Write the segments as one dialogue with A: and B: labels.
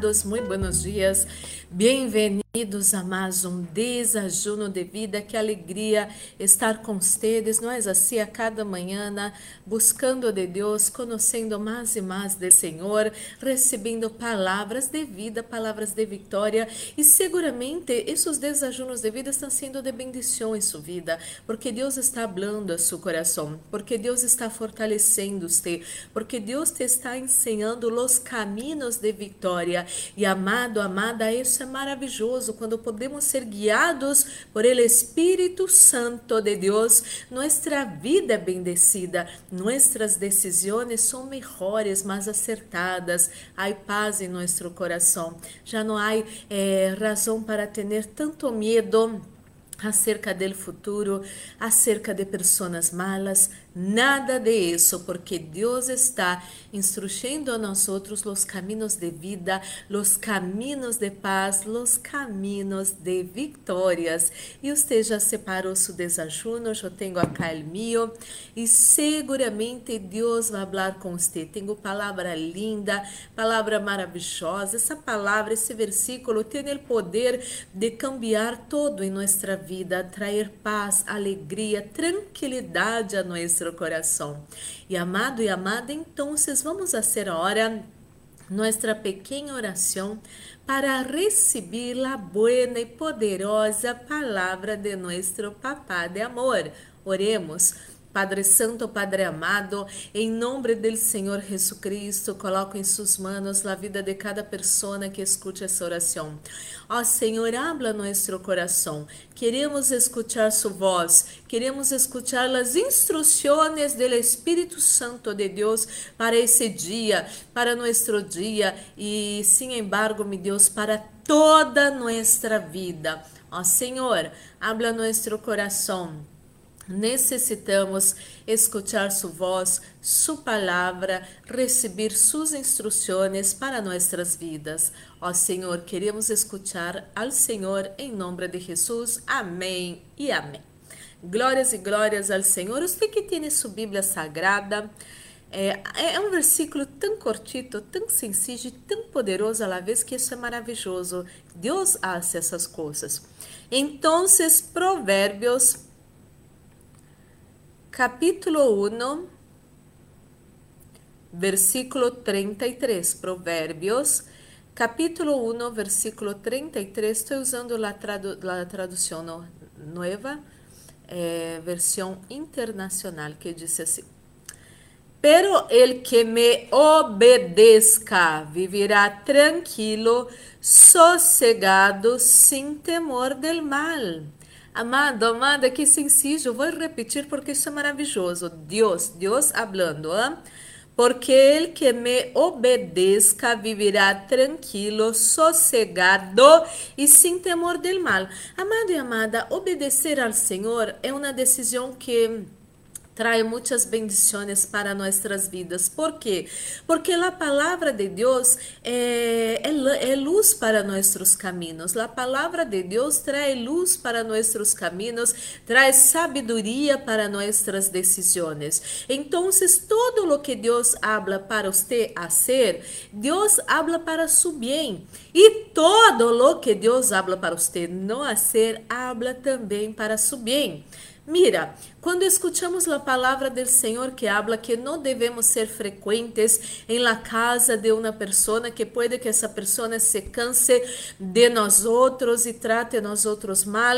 A: amados, muito buenos dias. Bem-vindos a mais um desajuno de vida. Que alegria estar com vocês. Nós assim a cada manhã, buscando de Deus, conhecendo mais e mais do Senhor, recebendo palavras de vida, palavras de vitória e seguramente esses desajunos de vida estão sendo de bendição em sua vida, porque Deus está falando a seu coração, porque Deus está fortalecendo você, porque Deus te está ensinando os caminhos de vitória. E amado, amada, isso é maravilhoso quando podemos ser guiados por el Espírito Santo de Deus. Nossa vida é bendecida, nossas decisões são melhores, mais acertadas. Há paz em nosso coração. Já não há eh, razão para ter tanto medo acerca do futuro, acerca de pessoas malas, nada de isso, porque Deus está instruyendo a nós os caminhos de vida, os caminhos de paz, os caminhos de vitórias. E você já separou seu desajuno, eu tenho acá o meu, e seguramente Deus vai falar com você. Tenho palavra linda, palavra maravilhosa. Essa palavra, esse versículo tem o poder de cambiar todo em nossa vida trazer paz, alegria, tranquilidade a nosso coração. E amado e amada, então, vamos fazer agora nossa pequena oração para receber a boa e poderosa palavra de nosso Papá de amor. Oremos. Padre Santo, Padre amado, em nome do Senhor Jesus Cristo, coloco em suas mãos a vida de cada pessoa que escute essa oração. Ó Senhor, habla nosso coração. Queremos escutar sua voz, queremos escutar as instruções do Espírito Santo de Deus para esse dia, para nosso dia e, sem embargo, meu Deus, para toda nossa vida. Ó Senhor, habla nosso coração Necessitamos escutar sua voz, sua palavra, receber suas instruções para nossas vidas. Ó Senhor, queremos escutar ao Senhor em nome de Jesus. Amém e amém. Glórias e glórias ao Senhor. Você que tem sua Bíblia Sagrada, é, é, um versículo tão cortito, tão sencillo e tão poderoso à la vez que isso é maravilhoso. Deus hace essas coisas. Então, Provérbios capítulo 1, versículo 33, Provérbios, capítulo 1, versículo 33, estou usando a, tradu tradução nova, é, versão internacional, que diz assim: Pero el que me obedezca vivirá tranquilo, sossegado, sem temor del mal. Amado, amada, que sencillo. Vou repetir porque isso é maravilhoso. Deus, Deus hablando, ¿eh? Porque el que me obedezca vivirá tranquilo, sossegado e sem temor del mal. Amado e amada, obedecer ao Senhor é uma decisão que trae muitas bendições para nossas vidas. ¿Por quê? Porque a palavra de Deus é, é, é, luz para nossos caminhos. A palavra de Deus traz luz para nossos caminhos, traz sabedoria para nossas decisões. Então, todo o que Deus habla para você fazer, Deus habla para su bem. E todo o que Deus habla para você não fazer, habla também para su bem. Mira, quando escuchamos a palavra do Senhor que habla que não devemos ser frequentes em la casa de uma pessoa, que pode que essa pessoa se canse de nós outros e trate nós outros mal,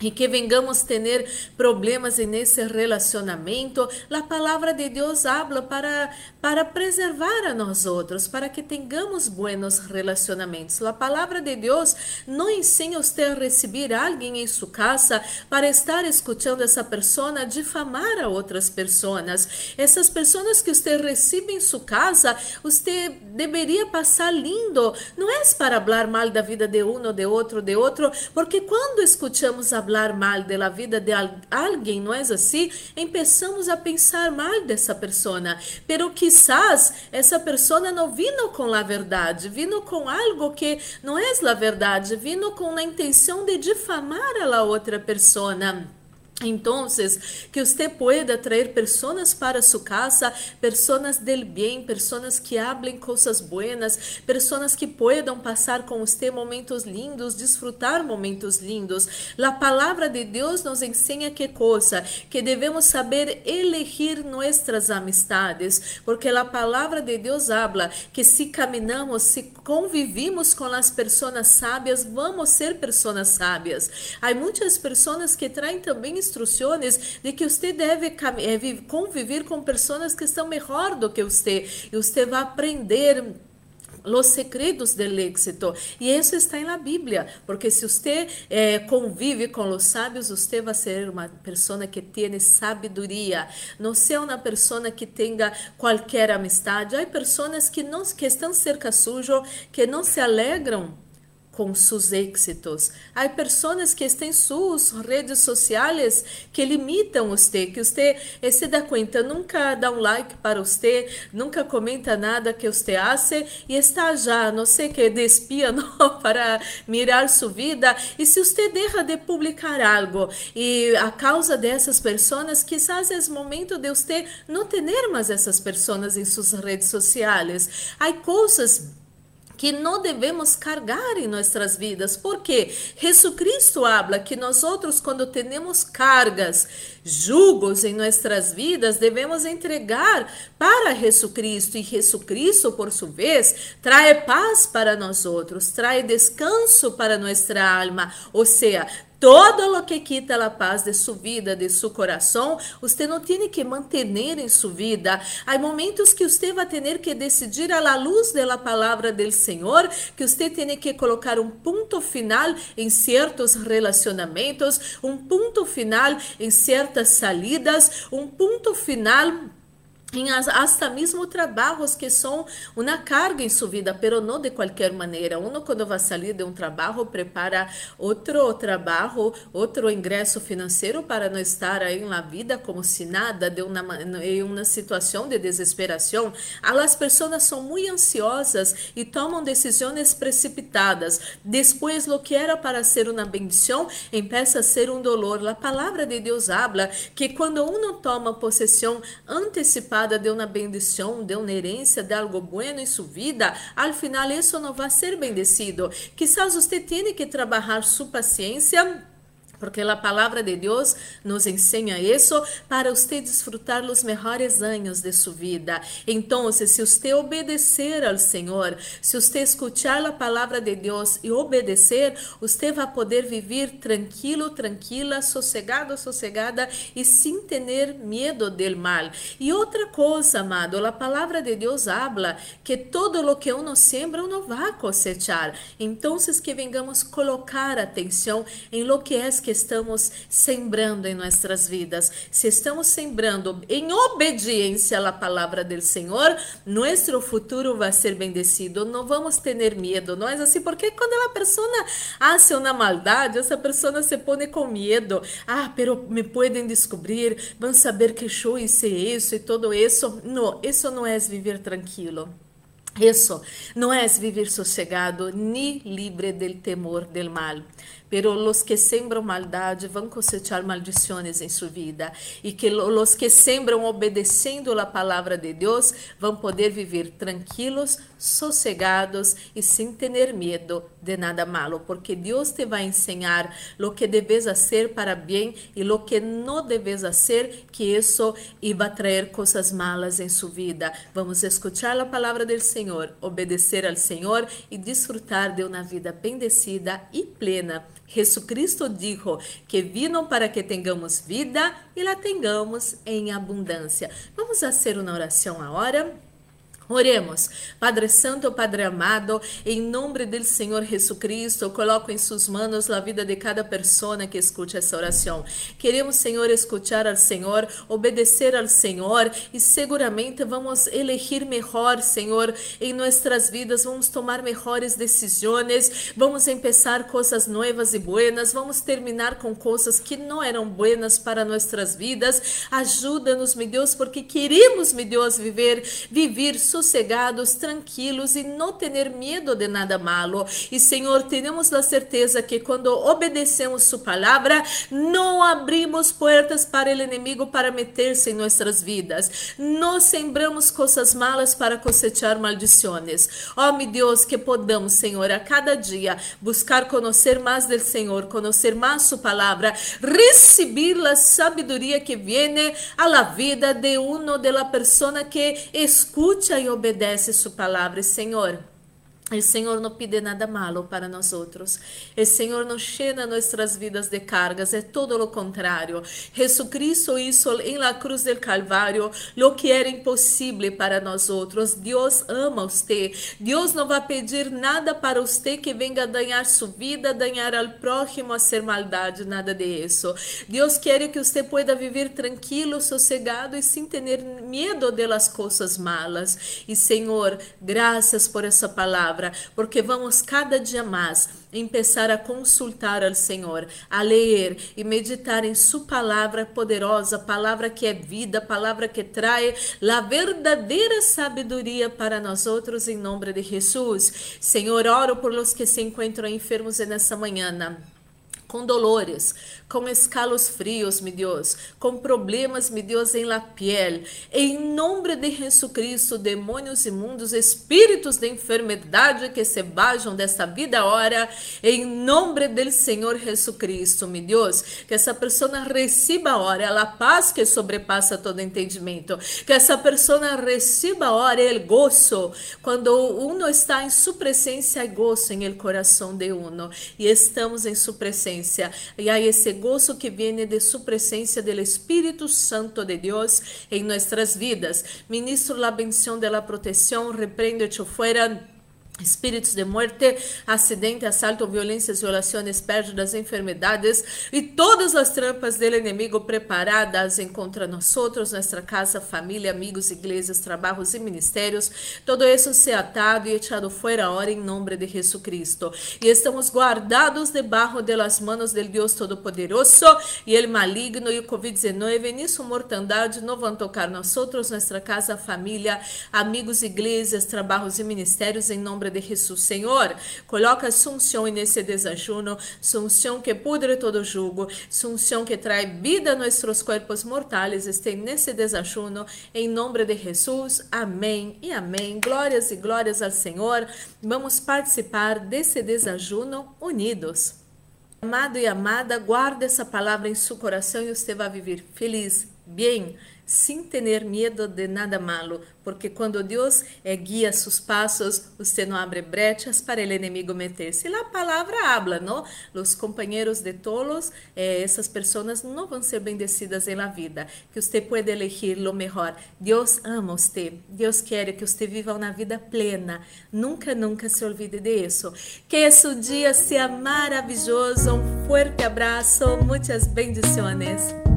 A: e que vengamos ter problemas nesse relacionamento, a palavra de Deus habla para para preservar a nós outros, para que tenhamos buenos relacionamentos. A palavra de Deus não ensina você a receber alguém em sua casa para estar escutando essa pessoa difamar a outras pessoas. Essas pessoas que você recebe em sua casa, você deveria passar lindo. Não é para falar mal da vida de um, de outro, de outro, porque quando escutamos a falar mal da vida de alguém, não é assim? Começamos a pensar mal dessa pessoa, pero quizás essa pessoa não vino com a verdade, vino com algo que não é a verdade, vino com a intenção de difamar a outra pessoa. Entonces, que usted pueda traer personas para su casa, personas del bien, personas que hablen cosas buenas, personas que puedan pasar con usted momentos lindos, disfrutar momentos lindos. La palabra de Dios nos enseña qué cosa, que debemos saber elegir nuestras amistades, porque la palabra de Dios habla que si caminamos, si convivimos con las personas sabias, vamos ser personas sabias. Hay muchas personas que traen también instruções de que você deve conviver com pessoas que estão melhor do que você e você vai aprender los segredos del éxito. E isso está na Bíblia, porque se você eh, convive com os sábios, você vai ser uma pessoa que tem sabedoria. Não seja uma pessoa que tenha qualquer amistade. Há pessoas que não que estão cerca sujo, que não se alegram com seus êxitos. Há pessoas que em suas redes sociais que limitam você, que você se dá conta, nunca dá um like para você, nunca comenta nada que você hace e está já, não sei que, não, para mirar sua vida. E se você deixa de publicar algo e a causa dessas pessoas, quizás é momento de você não ter mais essas pessoas em suas redes sociais. Há coisas que não devemos cargar em nossas vidas. Porque Jesucristo habla que nós outros quando temos cargas, jugos em nossas vidas, devemos entregar para Jesucristo e Jesucristo, por sua vez, traz paz para nós outros, traz descanso para nossa alma, ou seja, todo lo que quita a paz de sua vida, de seu coração, você não tem que manter em sua vida. Há momentos que você vai ter que decidir la luz da palavra do Senhor, que você tem que colocar um ponto final em certos relacionamentos, um ponto final em certas salidas, um ponto final em hasta mesmo trabalhos que são uma carga em sua vida, pero não de qualquer maneira. Uno quando vai sair de um trabalho prepara outro trabalho, outro ingresso financeiro para não estar aí na vida como se nada, de uma em uma situação de desesperação. As pessoas são muito ansiosas e tomam decisões precipitadas. Depois, lo que era para ser uma bendição, empieza a ser um dolor. A palavra de Deus habla que quando uno toma possessão antecipada de uma bendição, de uma herência, de algo bueno em sua vida, al final isso não vai ser bendecido. Quizás você tenha que trabalhar sua paciência porque a palavra de Deus nos ensina isso para você desfrutar os melhores anos de sua vida. Então, se você obedecer ao Senhor, se você escutar a palavra de Deus e obedecer, você vai poder viver tranquilo, tranquila, sossegado, sossegada e sem ter medo do mal. E outra coisa, amado, a palavra de Deus habla que todo lo que uno sembra, uno vai cosechar. Então, que vengamos colocar atenção em lo que é que que estamos sembrando em nossas vidas. Se estamos sembrando em obediência à palavra do Senhor, nosso futuro vai ser bendecido. Não vamos ter medo, não é assim? Porque quando a pessoa hace uma maldade, essa pessoa se põe com medo. Ah, pero me podem descobrir, vão saber que eu hice isso e todo isso. Não, isso não é viver tranquilo. Isso não é viver sossegado nem livre del temor del mal pero los que sembram maldade vão cosechar maldições em sua vida. E que los que sembram obedecendo a palavra de Deus vão poder viver tranquilos, sossegados e sem ter medo de nada malo, porque Deus te vai ensinar lo que debes fazer para bem e lo que não debes fazer, que isso iba trazer coisas malas em sua vida. Vamos escutar a palavra do Senhor, obedecer ao Senhor e desfrutar de uma vida bendecida e plena Jesucristo dijo que vino para que tengamos vida e la tengamos em abundância. Vamos fazer uma oração agora. Oremos. Padre Santo, Padre amado, em nome do Senhor Jesucristo, coloco em suas mãos a vida de cada pessoa que escute essa oração. Queremos, Senhor, escutar ao Senhor, obedecer ao Senhor e seguramente vamos elegir melhor, Senhor, em nossas vidas, vamos tomar melhores decisões, vamos começar coisas novas e buenas, vamos terminar com coisas que não eram buenas para nossas vidas. Ajuda-nos, meu Deus, porque queremos, meu Deus, viver, viver sossegados, tranquilos e não ter medo de nada malo. E Senhor, temos a certeza que quando obedecemos Sua palavra, não abrimos portas para o inimigo para meter-se em nossas vidas. Não sembramos coisas malas para cosechar maldições. Ó, oh, meu Deus, que podamos, Senhor, a cada dia buscar conhecer mais do Senhor, conhecer mais Sua palavra, receber a sabedoria que viene a la vida de uno de la persona que escuta e obedece Sua palavra, Senhor. O Senhor não pede nada malo para nós outros. O Senhor não cheia nossas vidas de cargas, é todo o contrário. Jesucristo hizo em la cruz del Calvário lo que era impossível para nós outros. Deus ama você. Deus não vai pedir nada para você que venga danhar sua vida, danhar ao próximo, ser maldade, nada de isso. Deus quer que você pueda viver tranquilo, sossegado e sem ter medo de las coisas malas. E Senhor, graças por essa palavra palavra, porque vamos cada dia mais começar a consultar ao Senhor, a ler e meditar em Sua palavra poderosa, palavra que é vida, palavra que traz a verdadeira sabedoria para nós outros, em nome de Jesus. Senhor, oro por los que se encontram enfermos nessa manhã com dolores, com escalos frios, meu Deus, com problemas, meu Deus, em la piel. Em nome de Jesus Cristo, demônios imundos, espíritos de enfermidade que se vajam desta vida agora, em nome do Senhor Jesus Cristo, meu Deus, que essa pessoa receba agora a paz que sobrepassa todo entendimento, que essa pessoa receba agora o gozo, quando uno está em sua presença, há gozo em el coração de uno, e estamos em sua presença presencia y ese gozo que viene de su presencia del Espíritu Santo de Dios en nuestras vidas. Ministro la bendición de la protección, reprende fuera espíritos de muerte, acidente, assalto, violências, violações, pérdidas, enfermidades e todas as trampas do inimigo preparadas contra nós outros, nossa casa, família, amigos, igrejas, trabalhos e ministérios. Todo isso se atado e echado fora agora em nome de Jesus Cristo. E estamos guardados debaixo de las manos del Deus Todo-Poderoso e ele maligno e o Covid-19 nisso mortandade não vão tocar nós outros, nossa casa, família, amigos, igrejas, trabalhos e ministérios em nome de Jesus. Senhor, coloca sunção nesse desajuno, sunção que pudre todo jugo, sunção que traz vida a nossos corpos mortais, este nesse desajuno, em nome de Jesus. Amém e amém. Glórias e glórias ao Senhor. Vamos participar desse desajuno unidos. Amado e amada, guarde essa palavra em seu coração e você vai viver feliz, bem, sem ter medo de nada malo, porque quando Deus é, guia seus passos, você não abre brechas para o inimigo meter-se. A palavra habla, não? Os companheiros de tolos, eh, essas pessoas não vão ser bendecidas na vida. Que você pode elegir o melhor. Deus ama você. Deus quer que você viva uma vida plena. Nunca, nunca se olvide disso. Que esse dia seja maravilhoso. Um forte abraço. Muitas bendições.